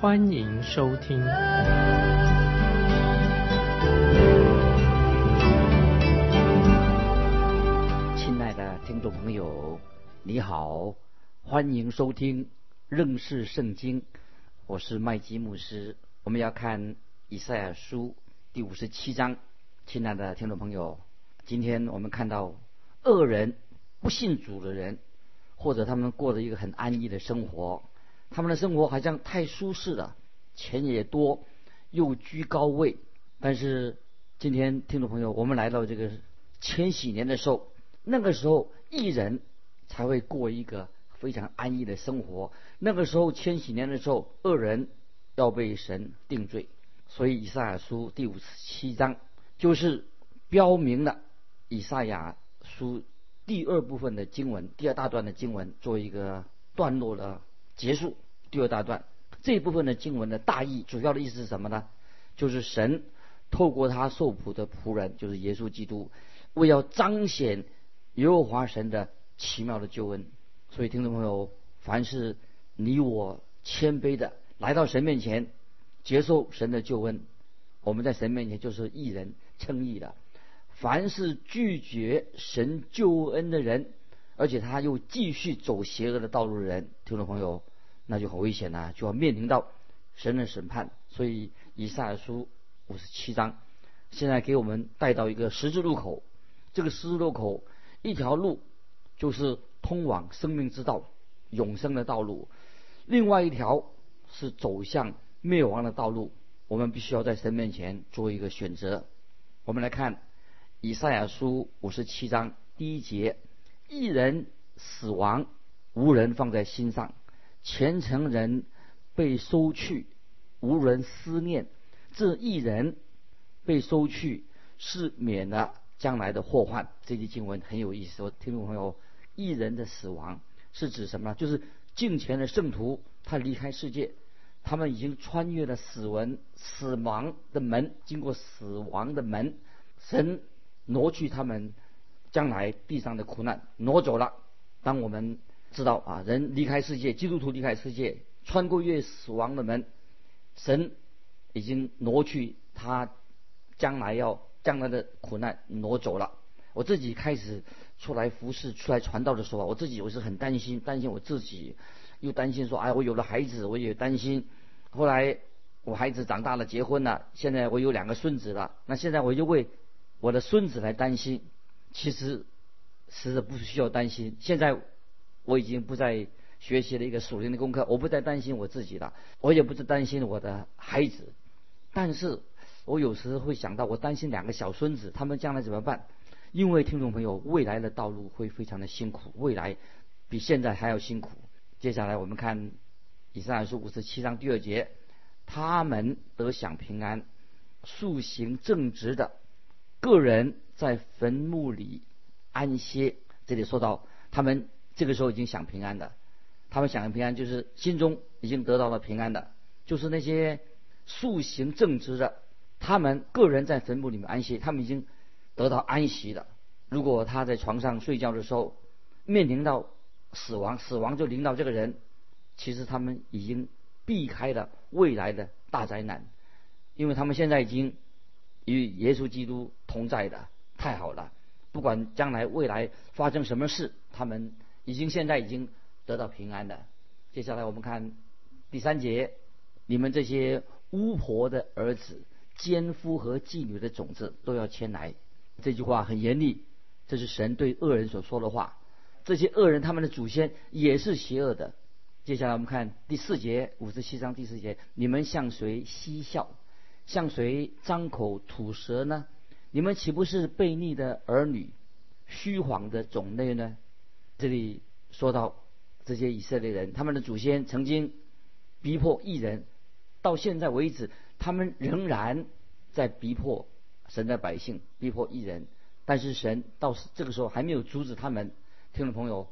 欢迎收听。亲爱的听众朋友，你好，欢迎收听认识圣经。我是麦基牧师，我们要看以赛亚书第五十七章。亲爱的听众朋友。今天我们看到恶人、不信主的人，或者他们过着一个很安逸的生活，他们的生活好像太舒适了，钱也多，又居高位。但是今天听众朋友，我们来到这个千禧年的时候，那个时候艺人才会过一个非常安逸的生活。那个时候千禧年的时候，恶人要被神定罪。所以以赛亚书第五十七章就是标明了。以赛亚书第二部分的经文，第二大段的经文，做一个段落的结束。第二大段这一部分的经文的大意，主要的意思是什么呢？就是神透过他受苦的仆人，就是耶稣基督，为要彰显耶和华神的奇妙的救恩。所以，听众朋友，凡是你我谦卑的来到神面前，接受神的救恩，我们在神面前就是义人称义的。凡是拒绝神救恩的人，而且他又继续走邪恶的道路的人，听众朋友，那就很危险呐，就要面临到神的审判。所以以赛亚书五十七章，现在给我们带到一个十字路口，这个十字路口一条路就是通往生命之道、永生的道路，另外一条是走向灭亡的道路。我们必须要在神面前做一个选择。我们来看。以赛亚书五十七章第一节：一人死亡，无人放在心上；虔诚人被收去，无人思念。这一人被收去，是免了将来的祸患。这句经文很有意思，听众朋友，一人的死亡是指什么呢？就是敬虔的圣徒，他离开世界，他们已经穿越了死亡死亡的门，经过死亡的门，神。挪去他们将来地上的苦难，挪走了。当我们知道啊，人离开世界，基督徒离开世界，穿过越死亡的门，神已经挪去他将来要将来的苦难挪走了。我自己开始出来服侍、出来传道的时候，我自己我是很担心，担心我自己，又担心说，哎，我有了孩子，我也担心。后来我孩子长大了，结婚了，现在我有两个孙子了，那现在我就为。我的孙子来担心，其实实在不需要担心。现在我已经不再学习了一个属灵的功课，我不再担心我自己了，我也不再担心我的孩子。但是我有时会想到，我担心两个小孙子，他们将来怎么办？因为听众朋友，未来的道路会非常的辛苦，未来比现在还要辛苦。接下来我们看以上书五十七章第二节，他们得享平安，素行正直的。个人在坟墓里安歇，这里说到他们这个时候已经享平安的，他们享平安就是心中已经得到了平安的，就是那些素行正直的，他们个人在坟墓里面安息，他们已经得到安息的。如果他在床上睡觉的时候面临到死亡，死亡就临到这个人，其实他们已经避开了未来的大灾难，因为他们现在已经。与耶稣基督同在的太好了，不管将来未来发生什么事，他们已经现在已经得到平安的。接下来我们看第三节，你们这些巫婆的儿子、奸夫和妓女的种子都要迁来。这句话很严厉，这是神对恶人所说的话。这些恶人他们的祖先也是邪恶的。接下来我们看第四节，五十七章第四节，你们向谁嬉笑？向谁张口吐舌呢？你们岂不是悖逆的儿女，虚谎的种类呢？这里说到这些以色列人，他们的祖先曾经逼迫异人，到现在为止，他们仍然在逼迫神的百姓，逼迫异人。但是神到这个时候还没有阻止他们。听众朋友，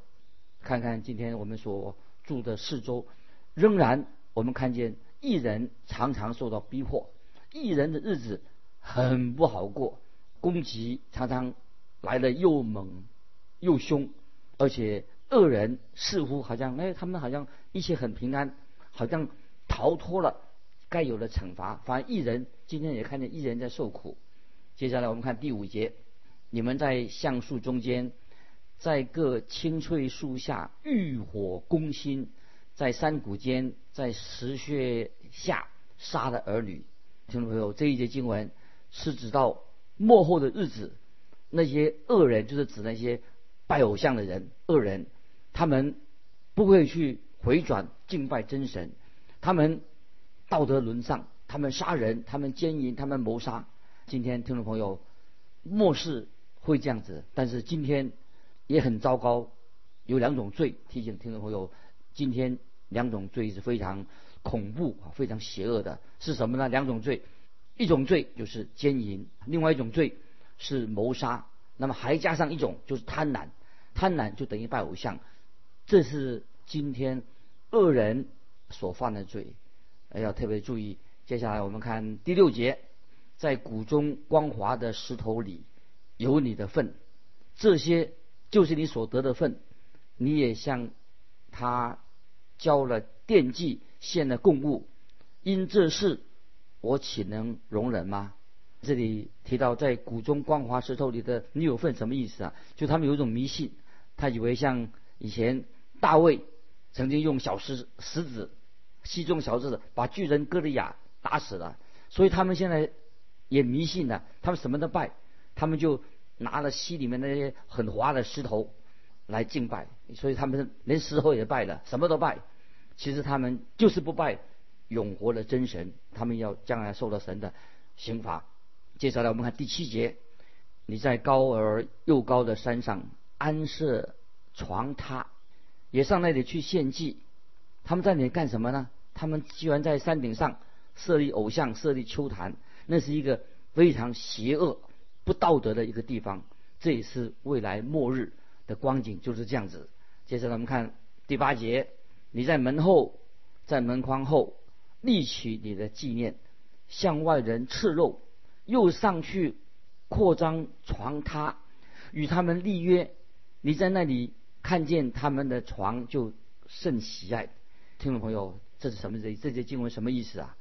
看看今天我们所住的四周，仍然我们看见异人常常受到逼迫，异人的日子很不好过，攻击常常来的又猛又凶，而且恶人似乎好像哎，他们好像一切很平安，好像逃脱了该有的惩罚。反而一人今天也看见一人在受苦。接下来我们看第五节。你们在橡树中间，在各青翠树下浴火攻心，在山谷间，在石穴下杀的儿女。听众朋友，这一节经文是指到末后的日子，那些恶人就是指那些拜偶像的人，恶人，他们不会去回转敬拜真神，他们道德沦丧，他们杀人，他们奸淫，他们谋杀。今天听众朋友，末世。会这样子，但是今天也很糟糕，有两种罪。提醒听众朋友，今天两种罪是非常恐怖啊，非常邪恶的，是什么呢？两种罪，一种罪就是奸淫，另外一种罪是谋杀。那么还加上一种就是贪婪，贪婪就等于拜偶像，这是今天恶人所犯的罪，要特别注意。接下来我们看第六节，在谷中光滑的石头里。有你的份，这些就是你所得的份。你也向他交了奠祭，献了供物。因这事，我岂能容忍吗？这里提到在谷中光滑石头里的你有份，什么意思啊？就他们有一种迷信，他以为像以前大卫曾经用小石石子，西中小石子把巨人哥利亚打死了，所以他们现在也迷信了，他们什么都拜。他们就拿了溪里面那些很滑的石头来敬拜，所以他们连石头也拜了，什么都拜。其实他们就是不拜永活的真神，他们要将来受到神的刑罚。接下来我们看第七节：你在高而又高的山上安设床榻，也上那里去献祭。他们在那里干什么呢？他们居然在山顶上设立偶像，设立秋坛，那是一个非常邪恶。不道德的一个地方，这也是未来末日的光景，就是这样子。接着我们看第八节，你在门后，在门框后立起你的纪念，向外人赤肉，又上去扩张床榻，与他们立约。你在那里看见他们的床，就甚喜爱。听众朋友，这是什么？这这些经文什么意思啊？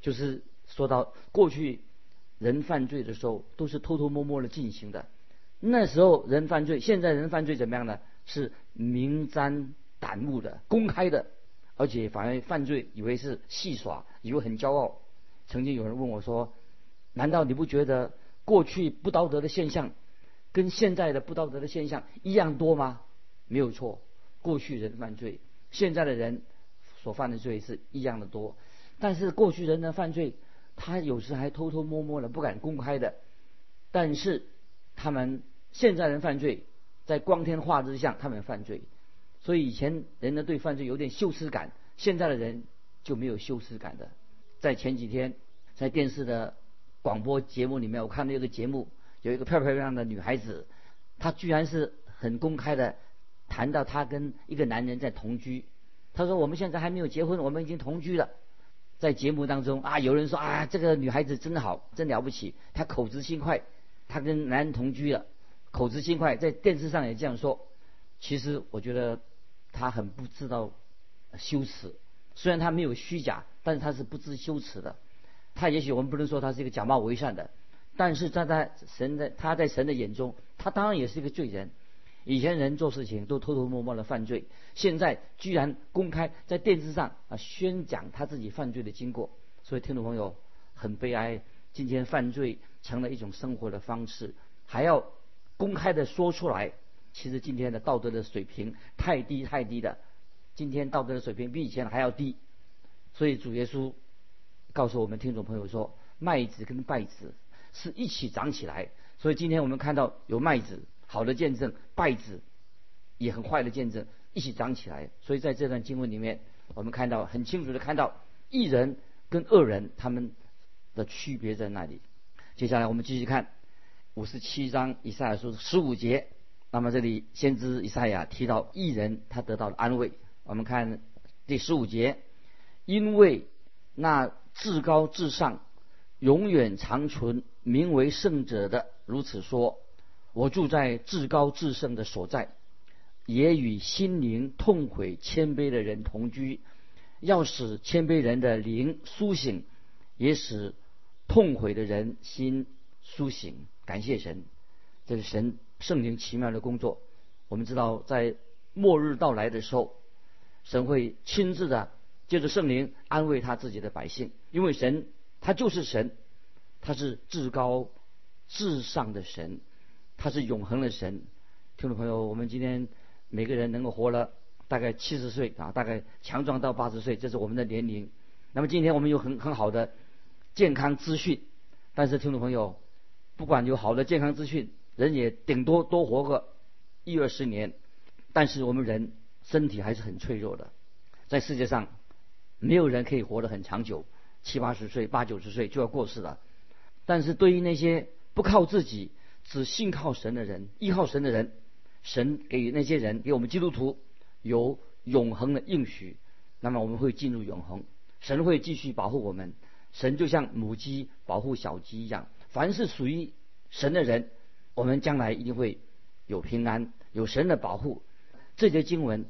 就是说到过去。人犯罪的时候都是偷偷摸摸的进行的，那时候人犯罪，现在人犯罪怎么样呢？是明瞻胆目的、公开的，而且反而犯罪以为是戏耍，以为很骄傲。曾经有人问我说：“难道你不觉得过去不道德的现象跟现在的不道德的现象一样多吗？”没有错，过去人犯罪，现在的人所犯的罪是一样的多，但是过去人的犯罪。他有时还偷偷摸摸的，不敢公开的。但是他们现在人犯罪，在光天化日之下，他们犯罪。所以以前人呢对犯罪有点羞耻感，现在的人就没有羞耻感的。在前几天，在电视的广播节目里面，我看到一个节目，有一个漂漂亮亮的女孩子，她居然是很公开的谈到她跟一个男人在同居。她说：“我们现在还没有结婚，我们已经同居了。”在节目当中啊，有人说啊，这个女孩子真好，真了不起，她口直心快，她跟男人同居了，口直心快，在电视上也这样说。其实我觉得她很不知道羞耻，虽然她没有虚假，但是她是不知羞耻的。她也许我们不能说她是一个假冒伪善的，但是在在神的他在神的眼中，他当然也是一个罪人。以前人做事情都偷偷摸摸的犯罪，现在居然公开在电视上啊宣讲他自己犯罪的经过，所以听众朋友很悲哀，今天犯罪成了一种生活的方式，还要公开的说出来。其实今天的道德的水平太低太低了，今天道德的水平比以前还要低，所以主耶稣告诉我们听众朋友说，麦子跟稗子是一起长起来，所以今天我们看到有麦子。好的见证，败子也很坏的见证，一起长起来。所以在这段经文里面，我们看到很清楚的看到，一人跟恶人他们的区别在那里。接下来我们继续看五十七章以赛亚书十五节。那么这里先知以赛亚提到艺人他得到了安慰。我们看第十五节，因为那至高至上、永远长存、名为圣者的如此说：我住在至高至圣的所在，也与心灵痛悔谦卑的人同居，要使谦卑人的灵苏醒，也使痛悔的人心苏醒。感谢神，这是神圣灵奇妙的工作。我们知道，在末日到来的时候，神会亲自的借着圣灵安慰他自己的百姓，因为神他就是神，他是至高至上的神，他是永恒的神。听众朋友，我们今天每个人能够活了大概七十岁啊，大概强壮到八十岁，这是我们的年龄。那么今天我们有很很好的健康资讯，但是听众朋友。不管有好的健康资讯，人也顶多多活个一二十年，但是我们人身体还是很脆弱的，在世界上没有人可以活得很长久，七八十岁、八九十岁就要过世了。但是对于那些不靠自己、只信靠神的人、依靠神的人，神给那些人给我们基督徒有永恒的应许，那么我们会进入永恒，神会继续保护我们，神就像母鸡保护小鸡一样。凡是属于神的人，我们将来一定会有平安，有神的保护。这节经文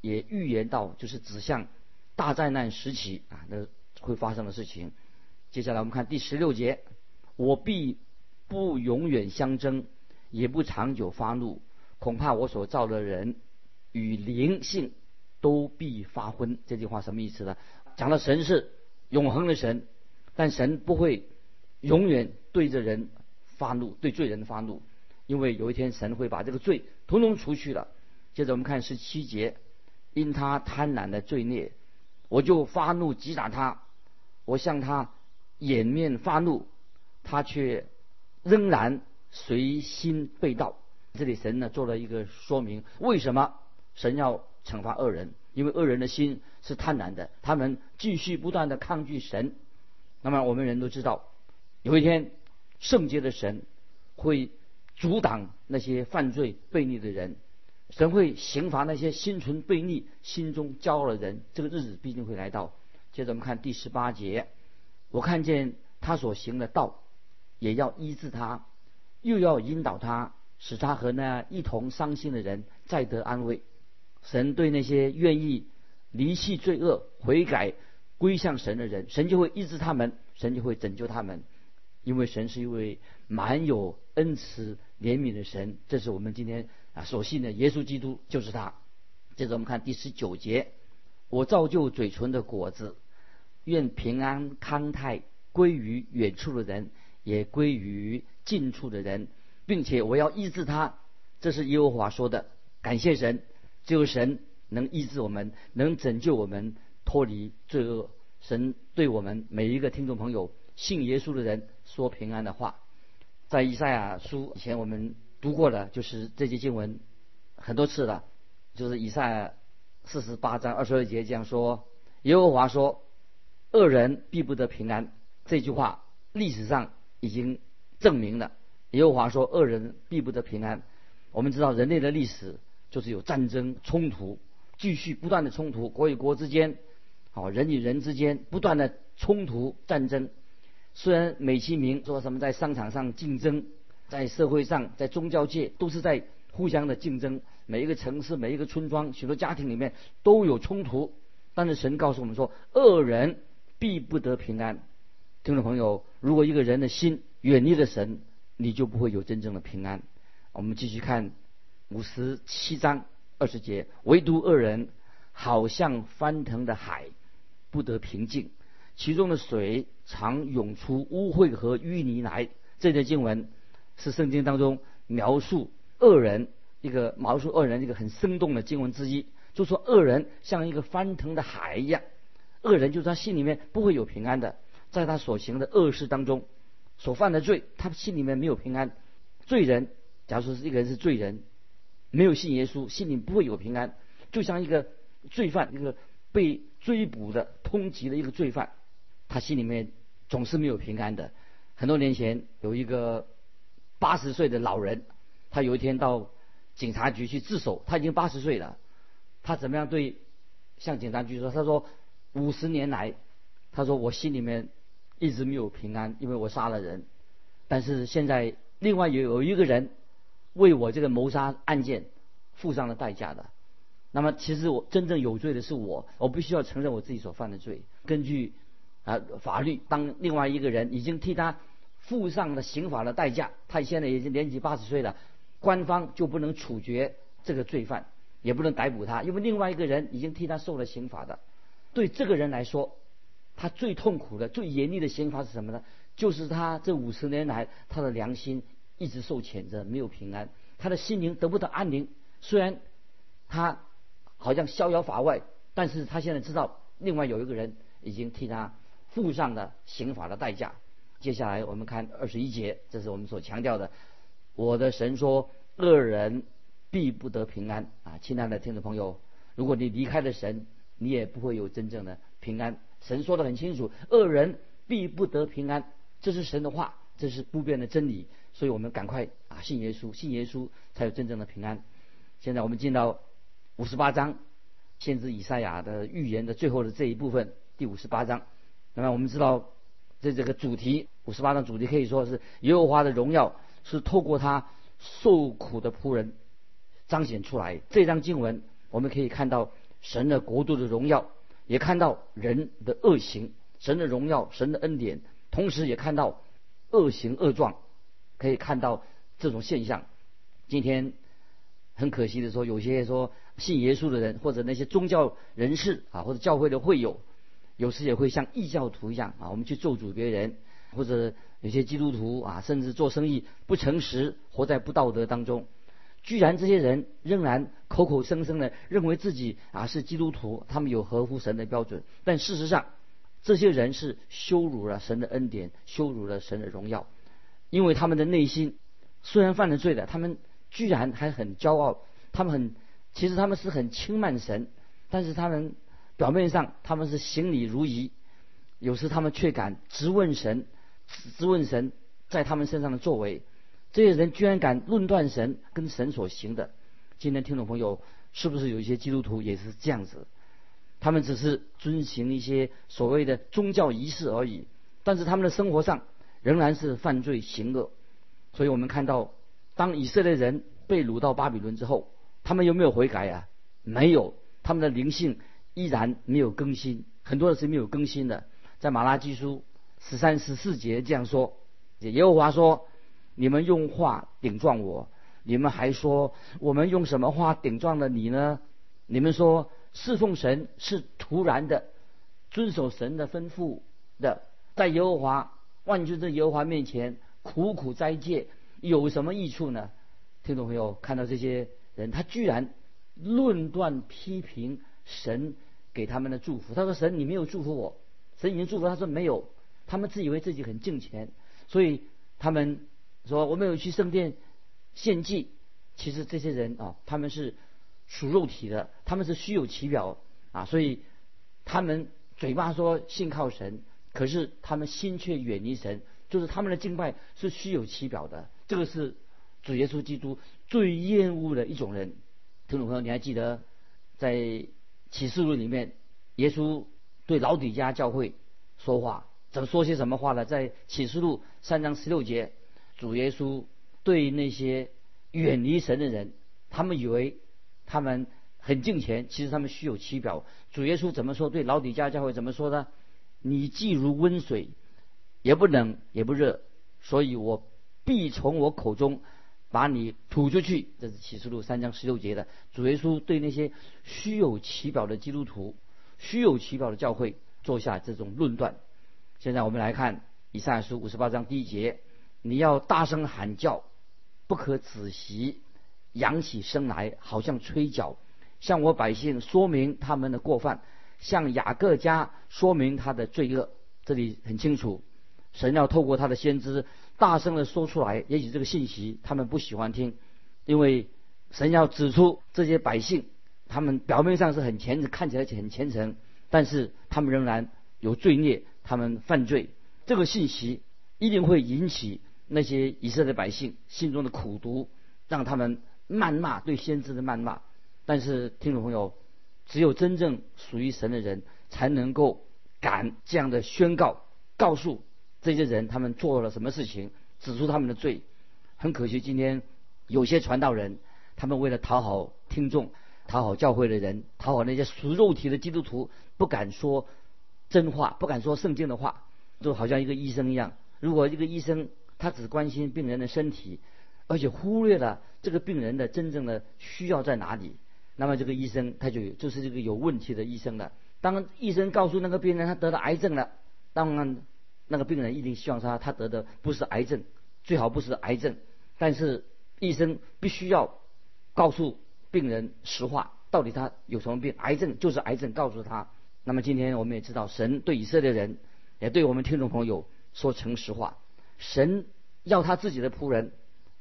也预言到，就是指向大灾难时期啊，那会发生的事情。接下来我们看第十六节：我必不永远相争，也不长久发怒，恐怕我所造的人与灵性都必发昏。这句话什么意思呢？讲了神是永恒的神，但神不会永远。对着人发怒，对罪人发怒，因为有一天神会把这个罪统统除去了。接着我们看十七节，因他贪婪的罪孽，我就发怒击打他，我向他掩面发怒，他却仍然随心背道。这里神呢做了一个说明，为什么神要惩罚恶人？因为恶人的心是贪婪的，他们继续不断的抗拒神。那么我们人都知道，有一天。圣洁的神会阻挡那些犯罪悖逆的人，神会刑罚那些心存悖逆、心中骄傲的人。这个日子必定会来到。接着我们看第十八节，我看见他所行的道，也要医治他，又要引导他，使他和那一同伤心的人再得安慰。神对那些愿意离弃罪恶、悔改、归向神的人，神就会医治他们，神就会拯救他们。因为神是一位满有恩慈怜悯的神，这是我们今天啊所信的耶稣基督就是他。接着我们看第十九节，我造就嘴唇的果子，愿平安康泰归于远处的人，也归于近处的人，并且我要医治他。这是耶和华说的。感谢神，只有神能医治我们，能拯救我们脱离罪恶。神对我们每一个听众朋友。信耶稣的人说平安的话，在以赛亚书以前我们读过的，就是这节经文很多次了，就是以赛亚四十八章二十二节这样说：耶和华说，恶人必不得平安。这句话历史上已经证明了，耶和华说恶人必不得平安。我们知道人类的历史就是有战争冲突，继续不断的冲突，国与国之间，好人与人之间不断的冲突战争。虽然美其名说什么在商场上竞争，在社会上，在宗教界都是在互相的竞争，每一个城市、每一个村庄、许多家庭里面都有冲突。但是神告诉我们说，恶人必不得平安。听众朋友，如果一个人的心远离了神，你就不会有真正的平安。我们继续看五十七章二十节，唯独恶人好像翻腾的海，不得平静。其中的水常涌出污秽和淤泥来。这段经文是圣经当中描述恶人一个描述恶人一个很生动的经文之一。就说恶人像一个翻腾的海一样，恶人就是他心里面不会有平安的，在他所行的恶事当中所犯的罪，他心里面没有平安。罪人，假如说是一个人是罪人，没有信耶稣，心里不会有平安，就像一个罪犯，一个被追捕的通缉的一个罪犯。他心里面总是没有平安的。很多年前有一个八十岁的老人，他有一天到警察局去自首，他已经八十岁了，他怎么样对向警察局说？他说五十年来，他说我心里面一直没有平安，因为我杀了人，但是现在另外有有一个人为我这个谋杀案件付上了代价的。那么其实我真正有罪的是我，我必须要承认我自己所犯的罪。根据啊法律，当另外一个人已经替他付上了刑法的代价，他现在已经年纪八十岁了，官方就不能处决这个罪犯，也不能逮捕他，因为另外一个人已经替他受了刑法的。对这个人来说，他最痛苦的、最严厉的刑罚是什么呢？就是他这五十年来他的良心一直受谴责，没有平安，他的心灵得不到安宁。虽然他。好像逍遥法外，但是他现在知道，另外有一个人已经替他付上了刑法的代价。接下来我们看二十一节，这是我们所强调的。我的神说，恶人必不得平安啊！亲爱的听众朋友，如果你离开了神，你也不会有真正的平安。神说的很清楚，恶人必不得平安，这是神的话，这是不变的真理。所以我们赶快啊，信耶稣，信耶稣才有真正的平安。现在我们进到。五十八章，先知以赛亚的预言的最后的这一部分，第五十八章。那么我们知道，这这个主题，五十八章主题可以说是耶和华的荣耀是透过他受苦的仆人彰显出来。这张经文我们可以看到神的国度的荣耀，也看到人的恶行，神的荣耀，神的恩典，同时也看到恶行恶状，可以看到这种现象。今天很可惜的说，有些说。信耶稣的人，或者那些宗教人士啊，或者教会的会友，有时也会像异教徒一样啊，我们去咒诅别人，或者有些基督徒啊，甚至做生意不诚实，活在不道德当中。居然这些人仍然口口声声的认为自己啊是基督徒，他们有合乎神的标准，但事实上，这些人是羞辱了神的恩典，羞辱了神的荣耀，因为他们的内心虽然犯了罪的，他们居然还很骄傲，他们很。其实他们是很轻慢神，但是他们表面上他们是行礼如仪，有时他们却敢质问神，质问神在他们身上的作为。这些人居然敢论断神跟神所行的。今天听众朋友是不是有一些基督徒也是这样子？他们只是遵循一些所谓的宗教仪式而已，但是他们的生活上仍然是犯罪行恶。所以我们看到，当以色列人被掳到巴比伦之后。他们有没有悔改啊？没有，他们的灵性依然没有更新，很多的是没有更新的。在马拉基书十三十四节这样说：耶和华说，你们用话顶撞我，你们还说我们用什么话顶撞了你呢？你们说侍奉神是突然的，遵守神的吩咐的，在耶和华万军的耶和华面前苦苦斋戒，有什么益处呢？听众朋友看到这些。人他居然论断批评神给他们的祝福。他说：“神，你没有祝福我。”神已经祝福。他说：“没有。”他们自以为自己很敬虔，所以他们说：“我没有去圣殿献祭。”其实这些人啊，他们是属肉体的，他们是虚有其表啊，所以他们嘴巴说信靠神，可是他们心却远离神，就是他们的敬拜是虚有其表的。这个是主耶稣基督。最厌恶的一种人，听众朋友，你还记得在启示录里面，耶稣对老底家教会说话，怎么说些什么话呢？在启示录三章十六节，主耶稣对那些远离神的人，他们以为他们很敬虔，其实他们虚有其表。主耶稣怎么说？对老底家教会怎么说呢？你既如温水，也不冷也不热，所以我必从我口中。把你吐出去，这是启示录三章十六节的主耶稣对那些虚有其表的基督徒、虚有其表的教会做下这种论断。现在我们来看以赛亚书五十八章第一节：你要大声喊叫，不可仔细，扬起声来，好像吹角，向我百姓说明他们的过犯，向雅各家说明他的罪恶。这里很清楚，神要透过他的先知。大声的说出来，也许这个信息他们不喜欢听，因为神要指出这些百姓，他们表面上是很虔诚，看起来很虔诚，但是他们仍然有罪孽，他们犯罪。这个信息一定会引起那些以色列百姓心中的苦毒，让他们谩骂对先知的谩骂。但是听众朋友，只有真正属于神的人才能够敢这样的宣告，告诉这些人他们做了什么事情，指出他们的罪。很可惜，今天有些传道人，他们为了讨好听众、讨好教会的人、讨好那些属肉体的基督徒，不敢说真话，不敢说圣经的话，就好像一个医生一样。如果一个医生他只关心病人的身体，而且忽略了这个病人的真正的需要在哪里，那么这个医生他就就是这个有问题的医生了。当医生告诉那个病人他得了癌症了，当然那个病人一定希望他他得的不是癌症。最好不是癌症，但是医生必须要告诉病人实话，到底他有什么病？癌症就是癌症，告诉他。那么今天我们也知道，神对以色列人，也对我们听众朋友说诚实话。神要他自己的仆人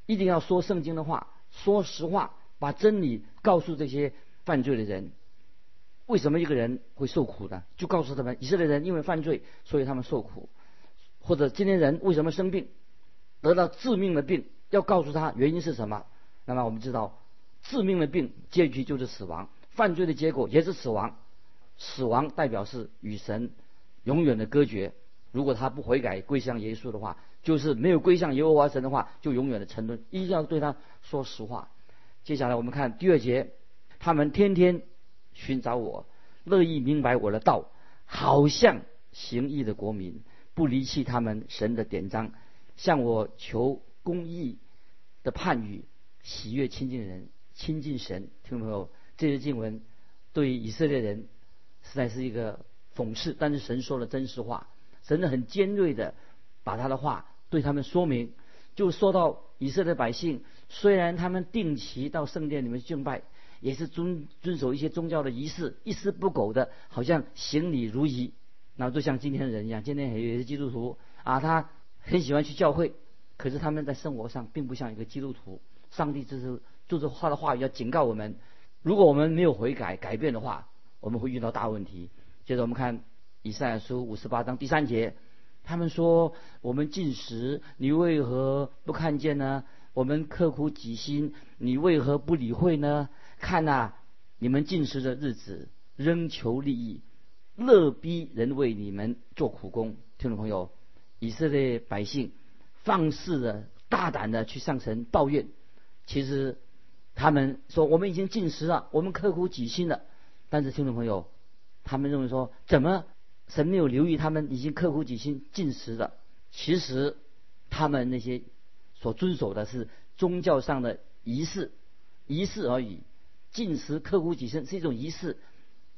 一定要说圣经的话，说实话，把真理告诉这些犯罪的人。为什么一个人会受苦呢？就告诉他们，以色列人因为犯罪，所以他们受苦。或者今天人为什么生病？得到致命的病，要告诉他原因是什么。那么我们知道，致命的病结局就是死亡，犯罪的结果也是死亡。死亡代表是与神永远的隔绝。如果他不悔改归向耶稣的话，就是没有归向耶和华神的话，就永远的沉沦。一定要对他说实话。接下来我们看第二节，他们天天寻找我，乐意明白我的道，好像行义的国民，不离弃他们神的典章。向我求公义的判语，喜悦亲近人，亲近神。听众朋友，这些经文对以色列人实在是一个讽刺，但是神说了真实话，神很尖锐的把他的话对他们说明。就说到以色列百姓，虽然他们定期到圣殿里面敬拜，也是遵遵守一些宗教的仪式，一丝不苟的，好像行礼如仪，那就像今天的人一样。今天有一些基督徒啊，他。很喜欢去教会，可是他们在生活上并不像一个基督徒。上帝就是就是他的话语要警告我们，如果我们没有悔改改变的话，我们会遇到大问题。接着我们看以赛亚书五十八章第三节，他们说：“我们进食，你为何不看见呢？我们刻苦己心，你为何不理会呢？看呐，你们进食的日子，仍求利益，乐逼人为你们做苦工。”听众朋友。以色列百姓放肆的、大胆的去上神抱怨，其实他们说我们已经进食了，我们刻苦己心了。但是听众朋友，他们认为说，怎么神没有留意他们已经刻苦己心进食了？其实他们那些所遵守的是宗教上的仪式，仪式而已。进食刻苦己身是一种仪式，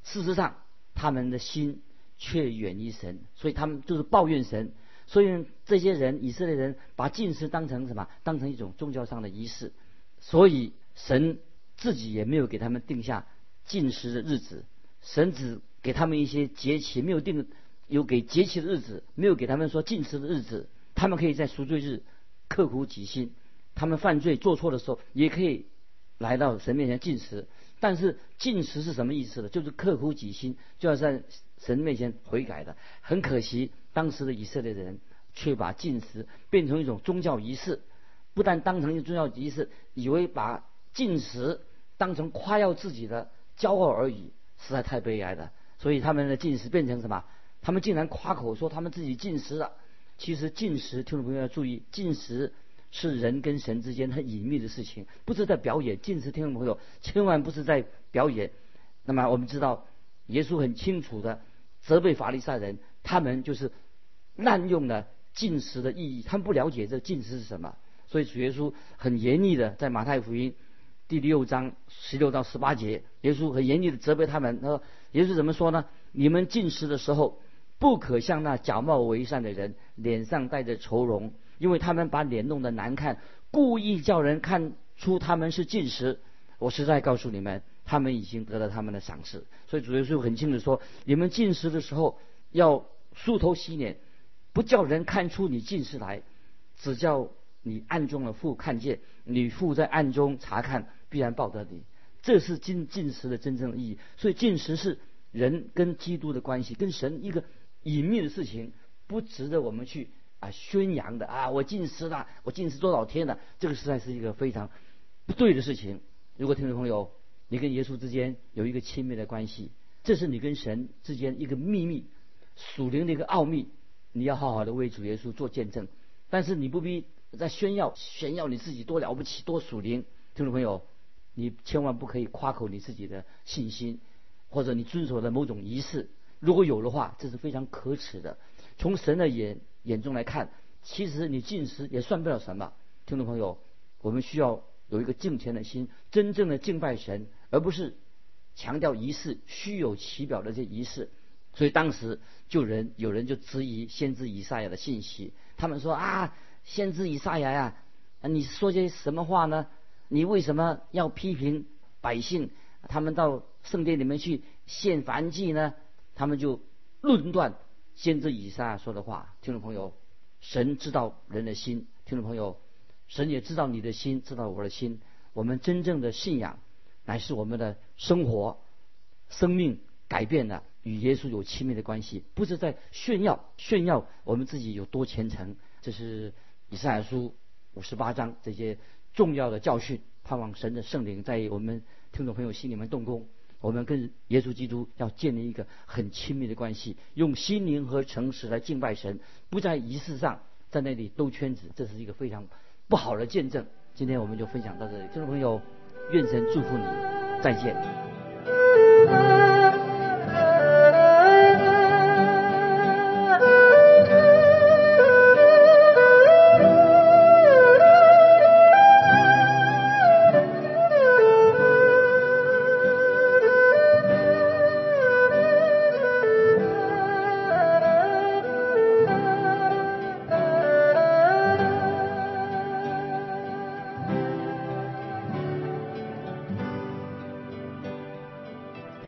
事实上他们的心却远离神，所以他们就是抱怨神。所以这些人，以色列人把进食当成什么？当成一种宗教上的仪式。所以神自己也没有给他们定下进食的日子，神只给他们一些节期，没有定有给节期的日子，没有给他们说进食的日子。他们可以在赎罪日刻苦己心，他们犯罪做错的时候也可以来到神面前进食。但是进食是什么意思呢？就是刻苦己心，就要在神面前悔改的。很可惜。当时的以色列人却把进食变成一种宗教仪式，不但当成一种宗教仪式，以为把进食当成夸耀自己的骄傲而已，实在太悲哀了。所以他们的进食变成什么？他们竟然夸口说他们自己进食了。其实进食，听众朋友要注意，进食是人跟神之间很隐秘的事情，不是在表演。进食，听众朋友千万不是在表演。那么我们知道，耶稣很清楚的责备法利赛人，他们就是。滥用了进食的意义，他们不了解这进食是什么，所以主耶稣很严厉的在马太福音第六章十六到十八节，耶稣很严厉的责备他们。他说：“耶稣怎么说呢？你们进食的时候，不可像那假冒为善的人，脸上带着愁容，因为他们把脸弄得难看，故意叫人看出他们是进食。我实在告诉你们，他们已经得了他们的赏赐。所以主耶稣很清楚说：你们进食的时候要梳头洗脸。”不叫人看出你进食来，只叫你暗中的父看见，你父在暗中查看，必然报得你。这是进进食的真正意义。所以进食是人跟基督的关系，跟神一个隐秘的事情，不值得我们去啊宣扬的啊！我进食了，我进食多少天了？这个实在是一个非常不对的事情。如果听众朋友，你跟耶稣之间有一个亲密的关系，这是你跟神之间一个秘密，属灵的一个奥秘，你要好好的为主耶稣做见证。但是你不必在炫耀炫耀你自己多了不起，多属灵。听众朋友，你千万不可以夸口你自己的信心，或者你遵守的某种仪式。如果有的话，这是非常可耻的。从神的眼眼中来看，其实你进食也算不了什么。听众朋友，我们需要有一个敬虔的心，真正的敬拜神，而不是强调仪式、虚有其表的这仪式。所以当时就人有人就质疑先知以赛亚的信息，他们说啊，先知以赛亚呀，啊你说些什么话呢？你为什么要批评百姓？他们到圣殿里面去献燔祭呢？他们就论断先知以撒说的话，听众朋友，神知道人的心，听众朋友，神也知道你的心，知道我的心。我们真正的信仰，乃是我们的生活、生命改变了，与耶稣有亲密的关系，不是在炫耀炫耀我们自己有多虔诚。这是以赛亚书五十八章这些重要的教训，盼望神的圣灵在我们听众朋友心里面动工。我们跟耶稣基督要建立一个很亲密的关系，用心灵和诚实来敬拜神，不在仪式上在那里兜圈子，这是一个非常不好的见证。今天我们就分享到这里，听众朋友，愿神祝福你，再见。